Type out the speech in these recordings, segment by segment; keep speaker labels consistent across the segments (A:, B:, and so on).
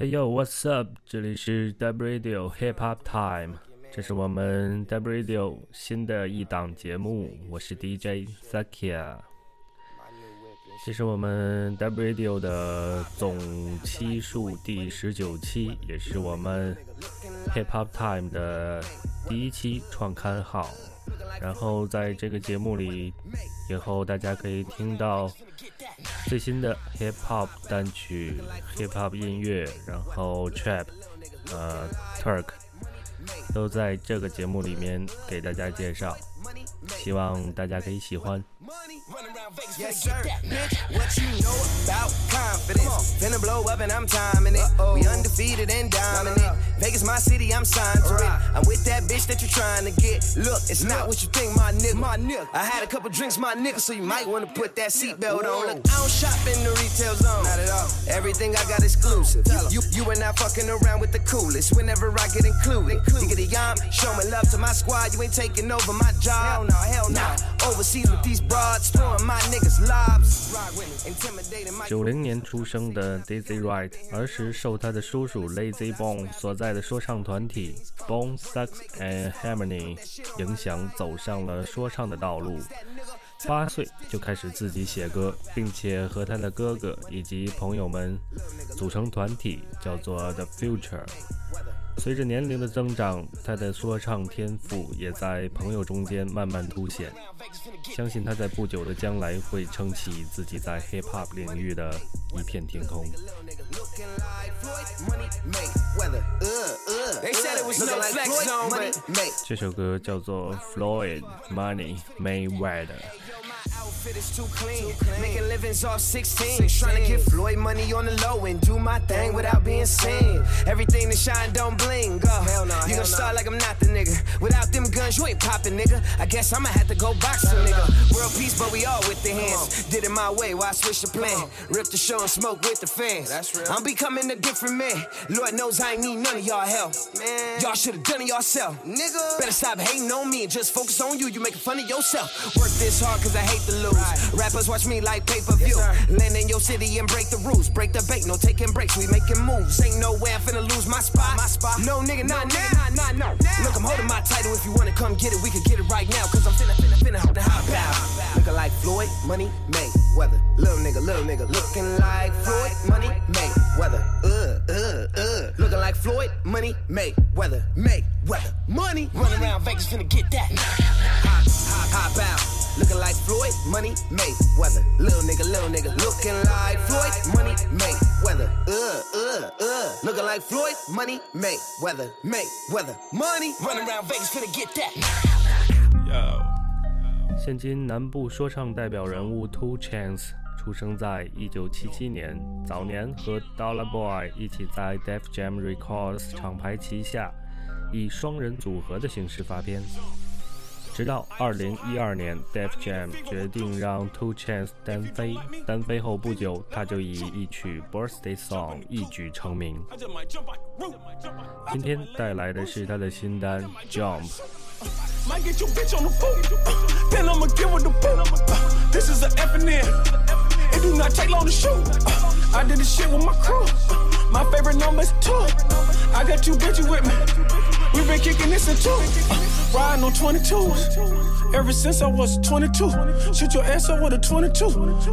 A: Hey yo，What's up？这里是 Dub Radio Hip Hop Time，这是我们 Dub Radio 新的一档节目，我是 DJ Zakia。这是我们 Dub Radio 的总期数第十九期，也是我们 Hip Hop Time 的第一期创刊号。然后在这个节目里，以后大家可以听到。最新的 hip hop 单曲，hip hop 音乐，然后 trap，呃，Turk，都在这个节目里面给大家介绍，希望大家可以喜欢。Yes, sir. Bitch, what you know about confidence? Finna blow up and I'm timing it. We undefeated and dominant. Vegas, my city, I'm signed to it. I'm with that bitch that you're trying to get. Look, it's not what you think, my nigga. My nigga. I had a couple drinks, my nigga, so you might wanna put that seatbelt on. Look, I don't shop in the retail zone. Everything I got exclusive. You, you, you and I fucking around with the coolest whenever I get included. You get a yam, showing love to my squad. You ain't taking over my job. Hell no, hell no. Overseas with these broads, throwing my niggas lobs. 九零年出生的 Dizzy Wright，儿时受他的叔叔 Layzie Bone 所在的说唱团体 Bone Thugs and Harmony 影响，走上了说唱的道路。八岁就开始自己写歌，并且和他的哥哥以及朋友们组成团体，叫做 The Future。随着年龄的增长，他的说唱天赋也在朋友中间慢慢凸显。相信他在不久的将来会撑起自己在 hip hop 领域的一片天空。这首歌叫做 Floyd Money Mayweather。Outfit is too clean. Making livings off 16. Trying to get Floyd money on the low and do my thing without being seen. Everything that shine don't bling. Go. Hell no, you gon' start like I'm not the nigga. Without them guns, you ain't popping, nigga. I guess I'ma have to go box some nigga. World peace, but we all with the hands. Did it my way, why I switch the plan? Rip the show and smoke with the fans. That's real. I'm becoming a different man. Lord knows I ain't need none of y'all help. Man. Y'all should've done it yourself. Nigga. Better stop hating on me and just focus on you. You making fun of yourself. Work this hard cause I hate to lose. Right. Rappers watch me like pay per view. Yes, Land in your city and break the rules. Break the bait, no taking breaks. We making moves. Ain't no way I'm finna lose my spot. My spot. No nigga, not no, now. Nah, nah, nah, Look, I'm holding my title. If you wanna come get it, we can get it right now. Cause I'm finna, finna, finna hold the hot power. Looking like Floyd, money, May, weather. Little nigga, little nigga. Looking like Floyd, money, May, weather. Uh, uh, uh. Looking like Floyd, money, May, weather, May, weather. Money. Running around Vegas finna get that. Hop, hop, hop out. Looking like Floyd, money, Mayweather. Little nigga, little nigga. Looking like Floyd, money, Mayweather. Uh, uh, uh. Looking like Floyd, money, Mayweather. Mayweather, money. Run around Vegas, gonna get that. Yo. 现今南部说唱代表人物 Two Chainz 出生在1977年，早年和 Dolla Boy 一起在 Def Jam Records 厂牌旗下，以双人组合的形式发片。直到二零一二年 def jam 决定让 two chance 单飞单飞后不久他就以一曲 birthday song 一举成名今天带来的是他的新单 jump
B: i get your bitch on the phone then i'ma get with the phone this is a eponym this is a eponym it did not take long to show i did this shit with my crew my favorite numbers too i got you with me
A: We been kicking this in two. Uh, riding on 22s. Ever since I was 22. Shoot your ass up with a 22.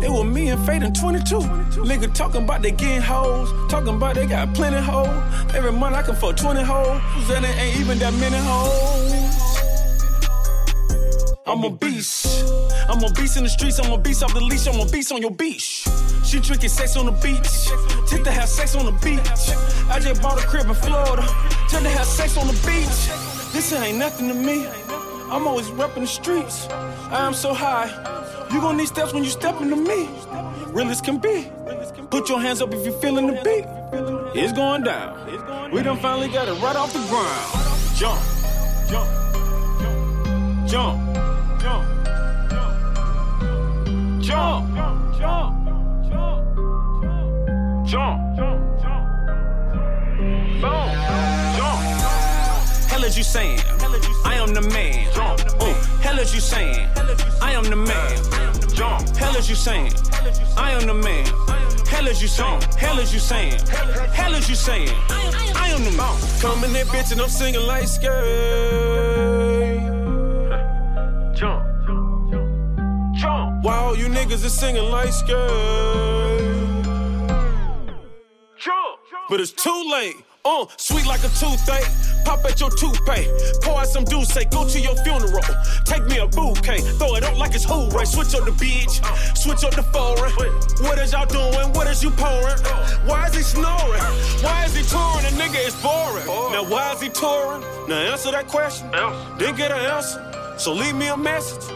A: It was me and Fade in 22. Nigga talking about they getting hoes. Talking about they got plenty hoes. Every month I can fuck 20 hoes. Then it ain't even that many hoes. I'm a beast. I'm a beast in the streets. I'm a beast off the leash. I'm a beast on your beach. She drinking sex on the beach. Take to have sex on the beach. I just bought a crib in Florida. Tell to have sex on the beach. This ain't nothing to me. I'm always repping the streets. I am so high. You gon' need steps when you step into me. Real as can be. Put your hands up if you feeling the beat. It's going down. We done finally got it right off the ground. Jump, jump, jump, jump, jump, jump. Jump. Jump. Jump. Jump, jump, boom, jump. Hell is you saying? I am the man. Jump. Ooh, hell is you saying? I am the man. Jump. Hell is you saying? I am the man.
B: Hell is you saying? Hell is you saying? Hell is you saying? I am the man. Coming here, bitch, and I'm singing like skate. Jump. Jump. All you niggas is singing like skate? Jump. But it's too late. Uh, sweet like a toothache. Pop at your toothpaste. Pour out some juice, say go to your funeral. Take me a bouquet. Throw it up like it's who right. Switch up the beach. Switch up the foreign. What is y'all doing? What is you pouring? Why is he snoring? Why is he touring? A nigga is boring. Now why is he touring? Now answer that question. Didn't get an answer. So leave me a message.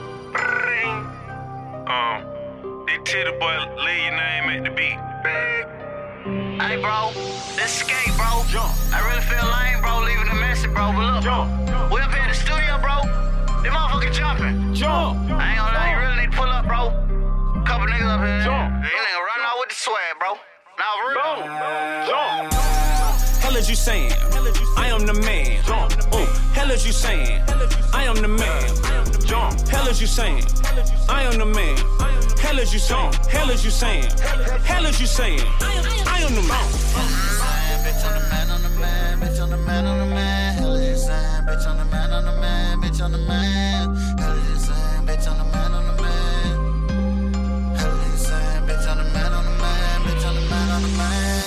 B: Um, big titty boy, lay your name at the beat.
C: Hey, bro, this skate, bro. Jump. I really feel lame, bro, leaving a message, bro. But look,
B: Jump.
C: we up here in the studio, bro. Them motherfuckers jumping.
B: Jump.
C: I ain't gonna lie, you really need to pull up, bro. Couple niggas up here.
B: Jump.
C: You nigga run out with the swag, bro. Now, for real.
B: Boom. Jump. Hell is you saying? I am the man. Jump. Uh, hell is you saying? I am the man. Jump. Hell is you saying? I am the man. Hell is you saying? Hell is you saying? Hell is you saying? I am the man.
C: Bitch on the man on the man, bitch on the man on the man. Hell is saying, bitch on the man on the man, bitch on the man. Hell is saying, bitch on the man on the man. Hell is saying, bitch on the man on the man, bitch on the man on the man.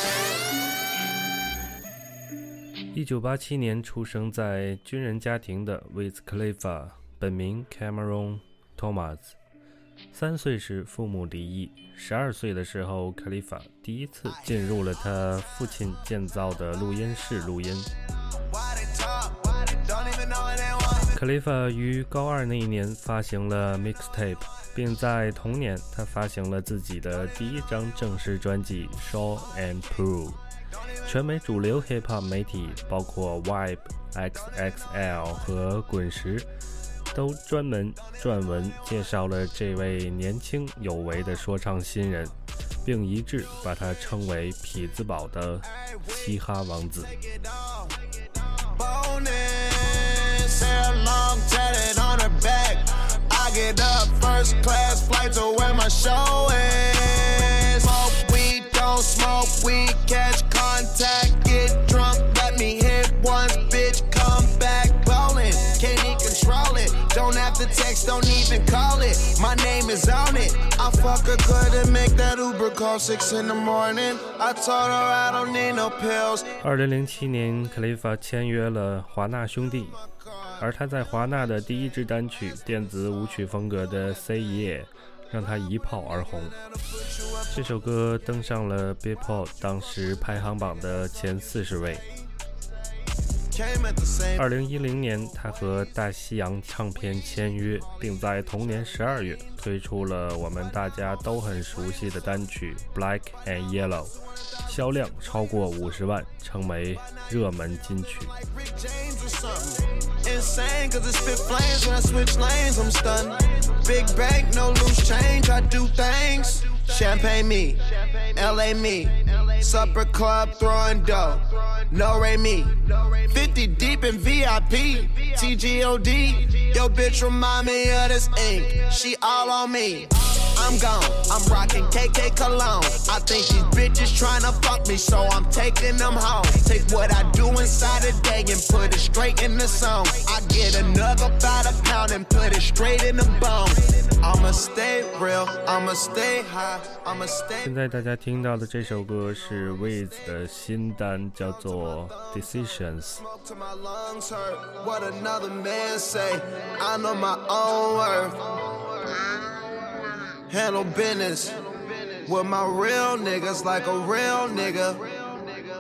D: 一九八七年出生在军人家庭的 Wiz Khalifa，本名 Cameron Thomas，三岁时父母离异，十二岁的时候，Khalifa 第一次进入了他父亲建造的录音室录音。Khalifa 于高二那一年发行了 mixtape，并在同年他发行了自己的第一张正式专辑《Show and Prove》。全美主流 hip hop 媒体，包括 Vibe、XXL 和滚石，都专门撰文介绍了这位年轻有为的说唱新人，并一致把他称为“匹兹堡的嘻哈王子”。
E: The text, don't even call it. My name is on it. I fuck her good and make that Uber call six in the morning. I told her I don't need no pills.
D: 二零零七年，克雷法签约了华纳兄弟，而他在华纳的第一支单曲电子舞曲风格的《Say Yeah》让他一炮而红。这首歌登上了 Billboard 当时排行榜的前四十位。二零一零年，他和大西洋唱片签约，并在同年十二月推出了我们大家都很熟悉的单曲《Black and Yellow》，销量超过五十万，成为热门金曲。
E: Champagne me, LA me. Supper club throwing dough. No Ray me. 50 deep in VIP. TGOD. Yo, bitch, remind me of this ink. She all on me. I'm gone. I'm rocking KK cologne. I think these bitches tryna fuck me, so I'm taking them home. Take what I do inside a day and put it straight in the song. I get another about a pound and put it straight in the bone. I'ma stay real. I'ma stay high. I'ma stay.
D: 现在大家听到的这首歌是 Wiz 的新单，叫做《Decisions》。
E: Smoke till my lungs hurt. What another man say? I know my own worth. Handle business with my real niggas like a real nigga.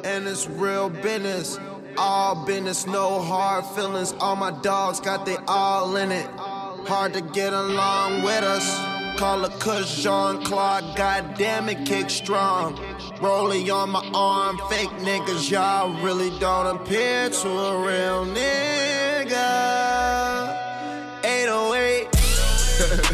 E: And it's real business. All business, no hard feelings. All my dogs got they all in it. Hard to get along with us. Call a cush Jean Claude, goddamn it, kick strong. Rolling on my arm, fake niggas, y'all really don't appear to a real nigga. 808.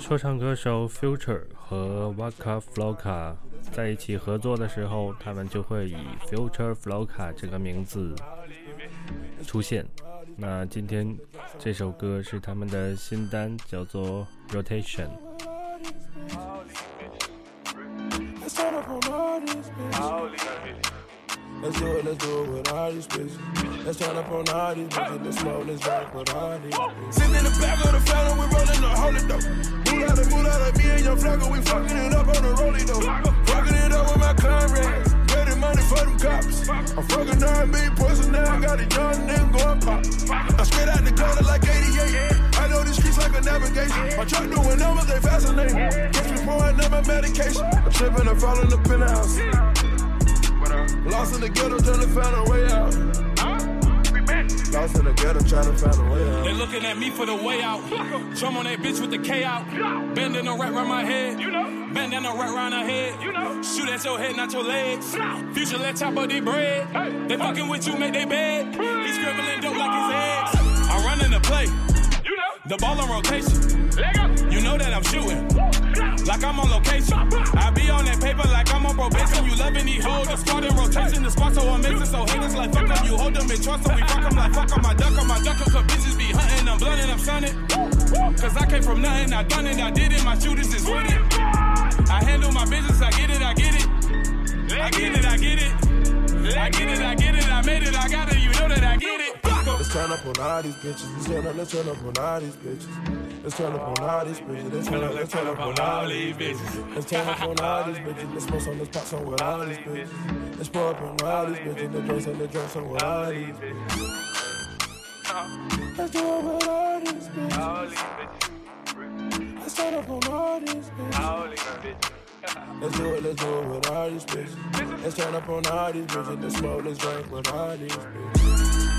D: 说唱歌手 Future 和 Waka Flocka 在一起合作的时候，他们就会以 Future Flocka 这个名字出现。那今天这首歌是他们的新单，叫做《Rotation》。
F: Let's do it, let's do it with all these bitches. Let's turn up on all these bitches. Let's smoke, let's drink with all these bitches. Sitting in the back of the phantom, we rolling the holy dough. Moon out of moon out of me and your flagger, we fucking it up on the rolling though. Fucking it up with my comrades. Money for them cops. I'm fucking R&B pussy now, I got a young nigga going pop. I'm straight out the gutter like 88. I know these streets like a navigation. My truck doing numbers, they fascinating. Catch me pouring up my medication. I'm tripping, I'm falling up in the house. Lost in the ghetto, trying to find a way out. Lost in the ghetto, trying to find a way out.
G: They looking at me for the way out. Drum on that bitch with the K out. Bending a right round my head. You know. Bend down right round her head. You know. Shoot at your head, not your legs. Future let top of the bread. They fucking with you, make they bed. He's scribbling dope like his eggs. The ball on rotation. You know that I'm shooting. Like I'm on location. I be on that paper like I'm on probation. You loving these hoes. The squad in rotation. The spot so amazing. So haters like fuck them. You hold them in trust. So we fuck them like fuck them. I duck them. I duck them. Cause bitches be hunting. I'm blunting. I'm sunning. Cause I came from nothing. I done it. I did it. My shooters is it. I handle my business. I get it. I get it. I get it. I get it. I get it. I get it. I made it. I got it. You know that I get it.
F: Let's turn up on all these bitches. Let's turn up, let's turn up on all these bitches. Let's turn up on all these bitches. Let's turn up, let's turn up on all these bitches. Let's turn up on all these bitches. Let's smoke some, let's pop some with all these bitches. Let's pour up on all these bitches. Let's drink some, let's drink some with all these bitches. Let's do it with all these bitches. Let's turn up on all these bitches. Let's do it, let's do it with all these bitches. Let's turn up on all these bitches. Let's smoke, let's drink with all these bitches.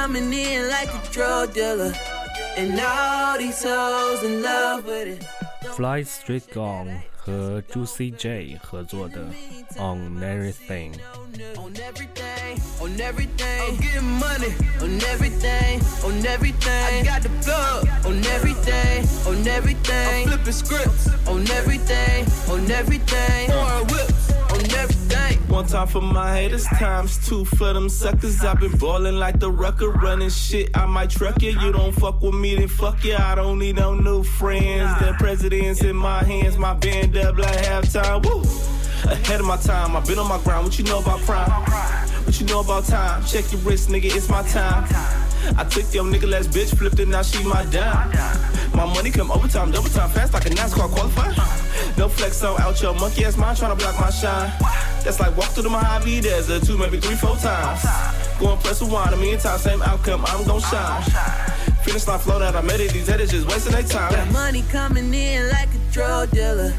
H: coming in like a drug dealer. And all these hoes in love with it.
D: Fly Street Gong 和 Juicy J 合作的 On Everything。
H: On everything, on everything. I'm getting money on everything, on everything. I got the plug on everything, on everything. I'm flipping scripts on everything, on everything. Pouring whips on everything.
I: One time for my haters, times two for them suckers. I've been ballin' like the rucker, running shit. I might truck you. You don't fuck with me, then fuck you. I don't need no new friends. The president's in my hands, my band up like halftime. Woo! Ahead of my time, I've been on my grind. What you know about crime? What you know about time? Check your wrist, nigga, it's my time. I took your nigga last bitch, flipped it, now she my dime. My money come overtime, double time, fast like a NASCAR qualifier. No flex on out your monkey ass mind, tryna block my shine. That's like walk through the Mojave Desert two, maybe three, four times. Go and press rewind, a million times, same outcome, I'm gon' shine. Finish line flow that I made it, these haters just wasting their time.
H: Got money coming in like a drug dealer.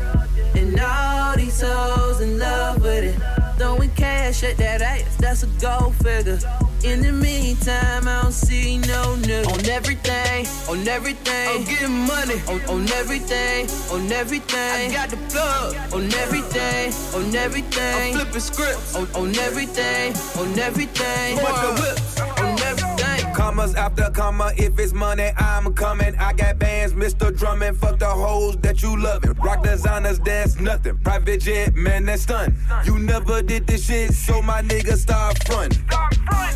H: And all these hoes in love with it. Throwing cash at that ass, that's a gold figure. In the meantime, I don't see no nigga. On everything, on everything. I'm getting money on, on everything, on everything. I got the plug on everything, on everything. I'm flipping scripts on, on everything, on everything. Pouring whips on everything.
J: Commas after comma, if it's money, I'm coming. I got bands, Mr. Drummond, fuck the hoes that you loving. Rock designers, that's nothing. Private jet, man, that's stun. You never did this shit, so my nigga start front.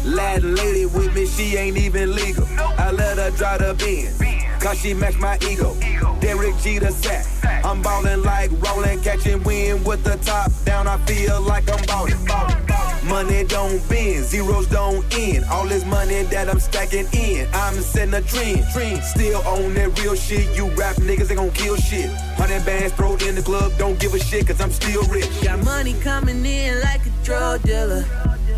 J: Lad lady with me, she ain't even legal. I let her drive the Benz, cause she match my ego. Derek G the sack. I'm ballin' like rollin', catching wind with the top down. I feel like I'm ballin'. Money don't bend, zeros don't end. All this money that I'm stacking in, I'm setting a trend. Trend still on that real shit. You rap niggas, they gon' kill shit. Hundred bands thrown in the club, don't give a shit, cause I'm still rich.
H: Got money coming in like a drug dealer.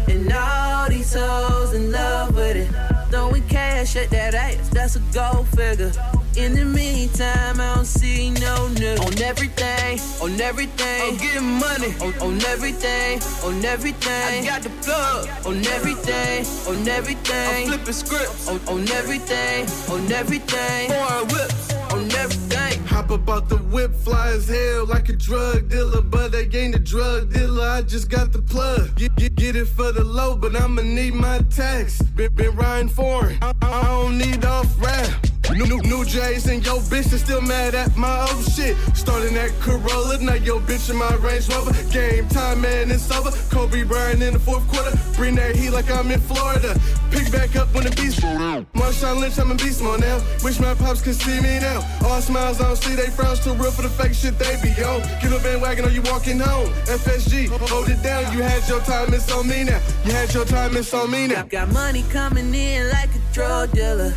H: And all these hoes in love with it. Throwing cash at that ass, that's a gold figure. In the meantime, I don't see no nigga. On everything, on everything. I'm getting money. On, on everything, on everything. I got the plug. On everything, on everything. I'm flipping scripts. On, on everything, on everything. Pouring whips. On everything.
K: Hop about the whip, fly as hell like a drug dealer, but I ain't a drug dealer. I just got the plug. Get, get, get it for the low, but I'ma need my tax. Been, been riding foreign. I, I don't need off rap. New, new, new J's and yo bitch is still mad at my old shit. Starting that Corolla, now yo bitch in my Range Rover. Game time, man, it's over. Kobe Bryant in the fourth quarter. Bring that heat like I'm in Florida. Pick back up when the beast slow down. Marshawn Lynch, I'm in beast mode now. Wish my pops could see me now. All smiles, I don't see they frowns too real for the fake shit they be on. Get a bandwagon or you walking home. FSG, hold it down. You had your time, it's on me now. You had your time, it's on me now.
H: Got, got money coming in like a drug dealer.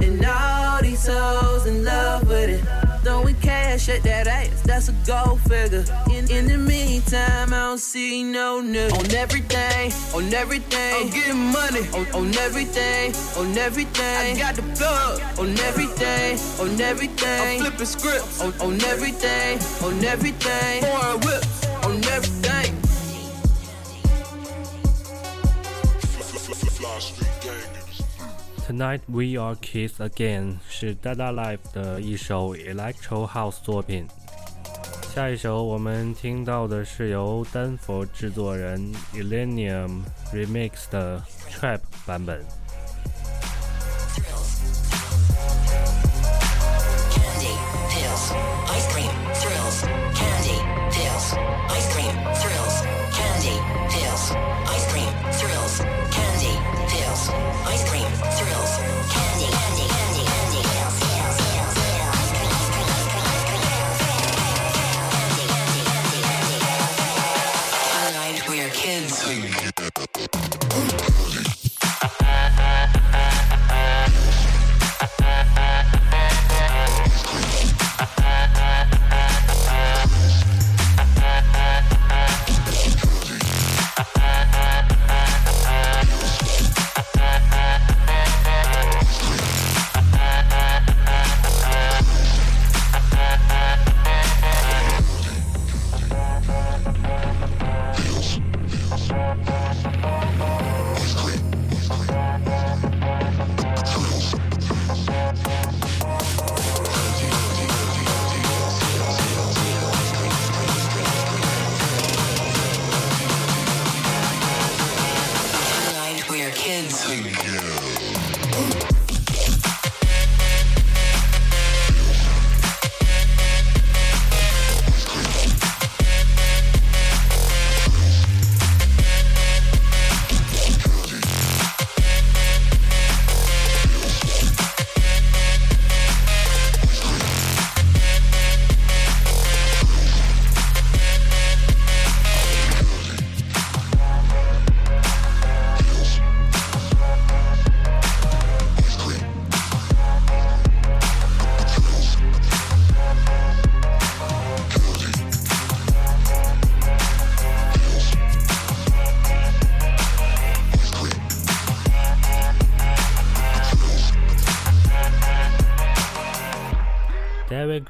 H: And all these hoes in love with it. Throwing cash at that ass, that's a gold figure. In, in the meantime, I don't see no nigga. On everything, on everything. I'm getting money. On, on everything, on everything. I got the plug. On everything, on everything. I'm flipping scripts. On, on everything, on everything. Pouring whips. On everything.
D: Tonight We Are Kids Again 是 Dada Life 的一首 Electro House 作品。下一首我们听到的是由丹佛制作人 Elenium remix 的 Trap 版本。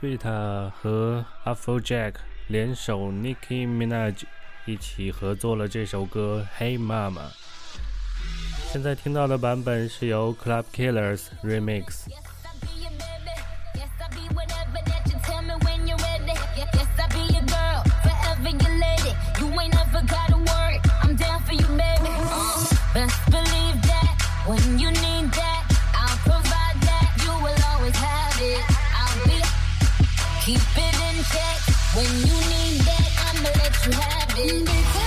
D: David Guetta 和 Afrojack 联手 Nicki Minaj 一起合作了这首歌《Hey Mama》。现在听到的版本是由 Club Killers remix。
L: When you need that, I'ma let you have it.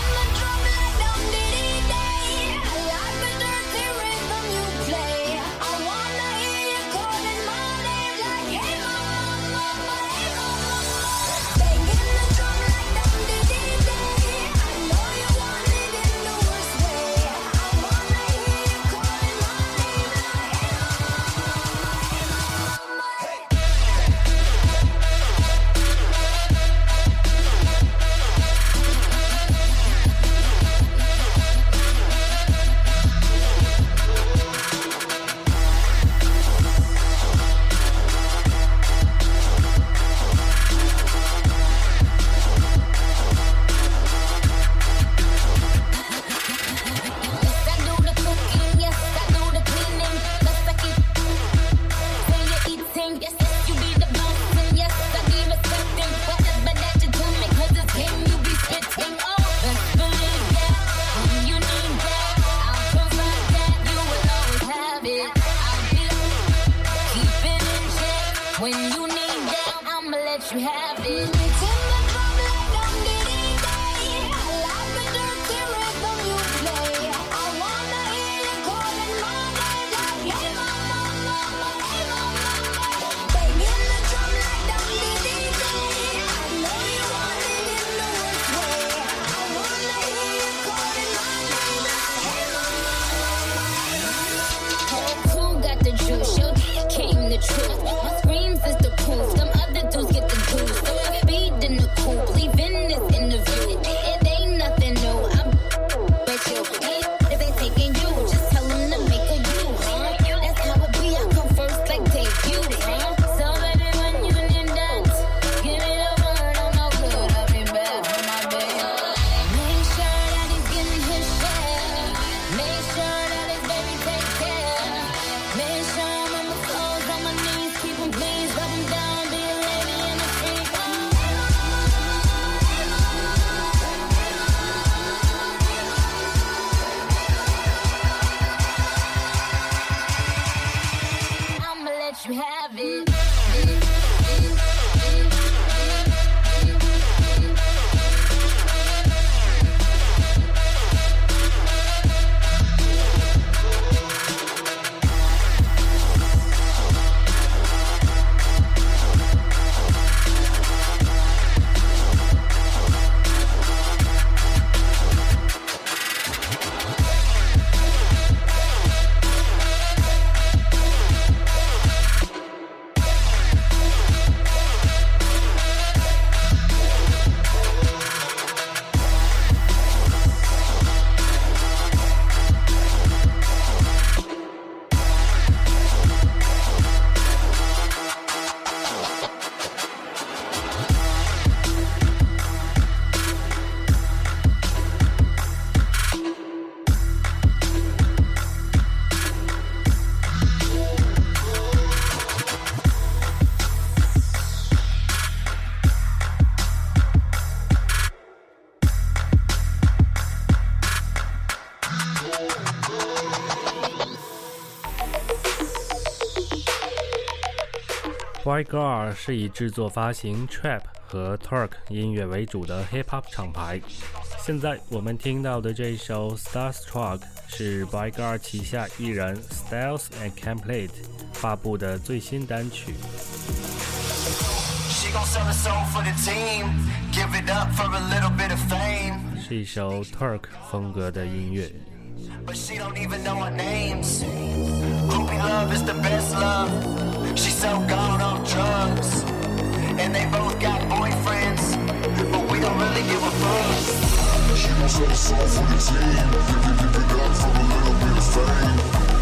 D: Boy Girl 是以制作、发行 trap 和 Turk 音乐为主的 hip hop 厂牌。现在我们听到的这首 Starstruck 是 Boy Girl 旗下艺人 Styles and Complete 发布的最新单曲。是一首 Turk 风格的音乐。
M: But she don't even know our names. Groupie love is the best love. She's so gone off drugs. And they both got boyfriends. But we don't really give a fuck.
N: She her soul for the team. Give it, up for a little bit of fame.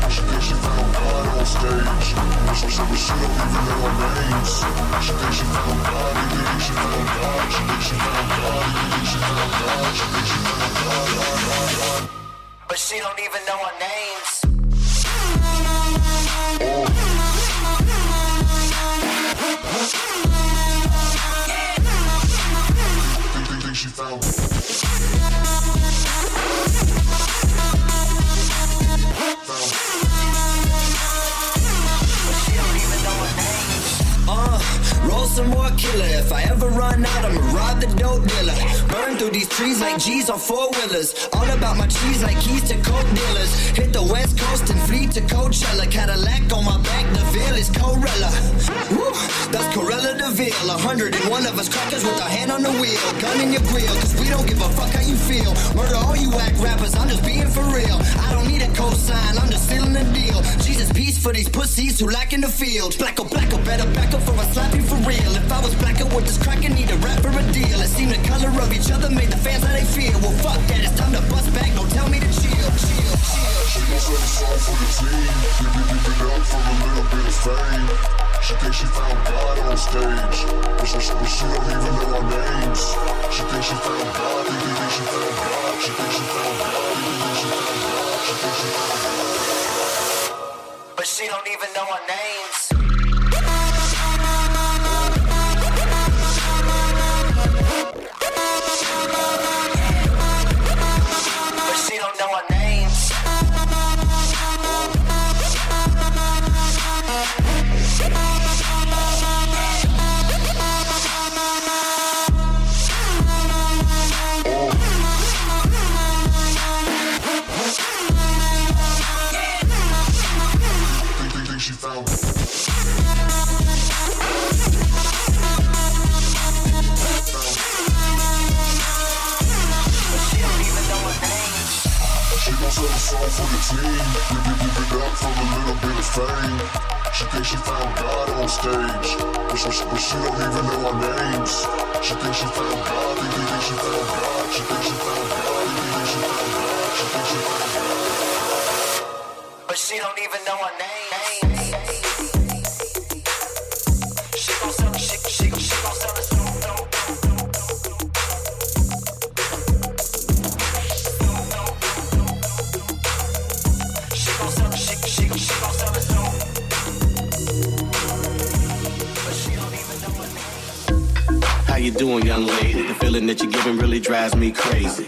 N: She thinks she found God on stage. But she, but she don't even know our names. She thinks she found God. You think she found God. She thinks she found God. You think she found God. She thinks she found God. God, God, God.
M: But she don't even know our names.
N: Think,
O: some
M: more killer. If I ever run out, I'ma rob the dope dealer. Burn through these trees like G's on four wheelers. All about my cheese like keys to coke dealers. Hit the west coast and flee to Coachella. Cadillac on my back, the veil is Corella. Woo, that's Corella DeVille. A hundred and one of us crackers with a hand on the wheel. Gun in your grill, cause we don't give a fuck how you feel. Murder all you whack rappers, I'm just being for real. I don't need a cosign, I'm just sealing the deal. Jesus, peace for these pussies who lack in the field. Blacko, oh, blacko, oh, better back up for a slapping for real. If I was blacker, would this cracker need a rap for a deal? It seemed the color of each other made the fans how they feel. Well, fuck that, it's time to bust back, don't tell me to chill, chill, chill.
N: She must have a song for the team. Give it, give it up for a little bit of fame. She thinks she found God on stage, but she, but she don't even know our names. She thinks she found God, think, think, think she found God. She thinks she found God, think, think she found God. She thinks she found God.
M: But she don't even know our names. She, don't
N: even know our names.
O: Doing, young lady? The feeling that you're giving really drives me crazy.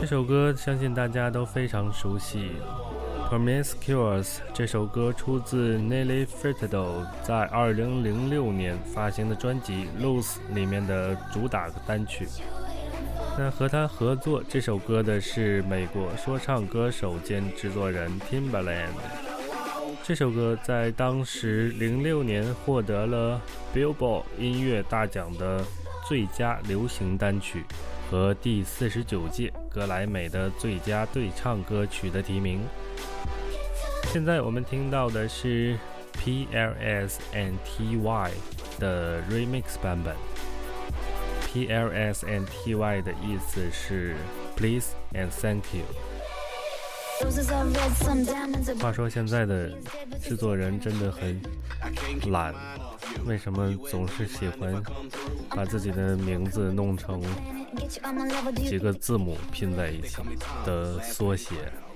D: 这首歌相信大家都非常熟悉，《Promiscuous》这首歌出自 Nelly Furtado 在2006年发行的专辑《Lose》里面的主打单曲。那和他合作这首歌的是美国说唱歌手兼制作人 Timbaland。这首歌在当时06年获得了 Billboard 音乐大奖的最佳流行单曲和第四十九届格莱美的最佳对唱歌曲的提名。现在我们听到的是 pls and ty 的 remix 版本。Pls and ty 的意思是 please and thank you 话说现在的制作人真的很懒。为什么总是喜欢把自己的名字弄成
L: Get you on my level, do you
D: 几个字母拼在一起的缩写？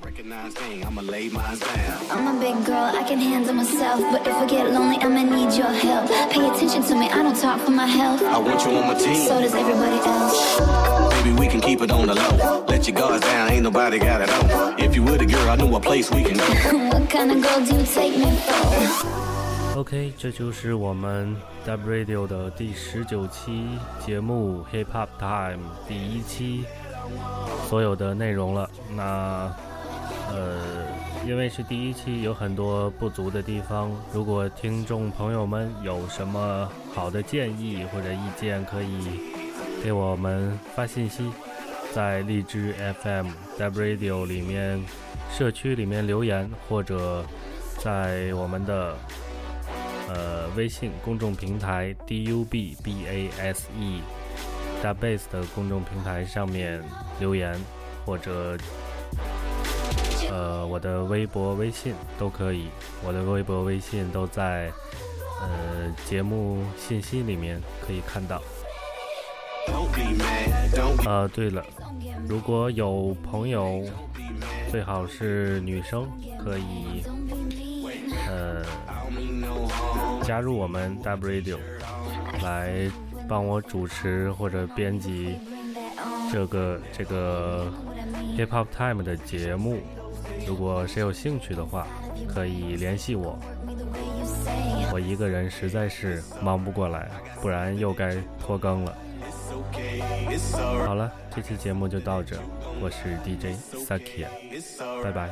D: ok 这就是我们 double radio 的第十九期节目 hiphop time 第一期所有的内容了。那呃因为是第一期有很多不足的地方如果听众朋友们有什么好的建议或者意见可以给我们发信息在荔枝 fm double radio 里面社区里面留言或者在我们的呃微信公众平台 dub b a s e d base 的公众平台上面留言，或者呃我的微博、微信都可以。我的微博、微信都在呃节目信息里面可以看到。呃，对了，如果有朋友，最好是女生，可以加入我们 Dub Radio，来帮我主持或者编辑这个这个 Hip Hop Time 的节目。如果谁有兴趣的话，可以联系我。我一个人实在是忙不过来，不然又该拖更了。好了，这期节目就到这，我是 DJ
O: Sakia，It's alright.
D: 拜拜。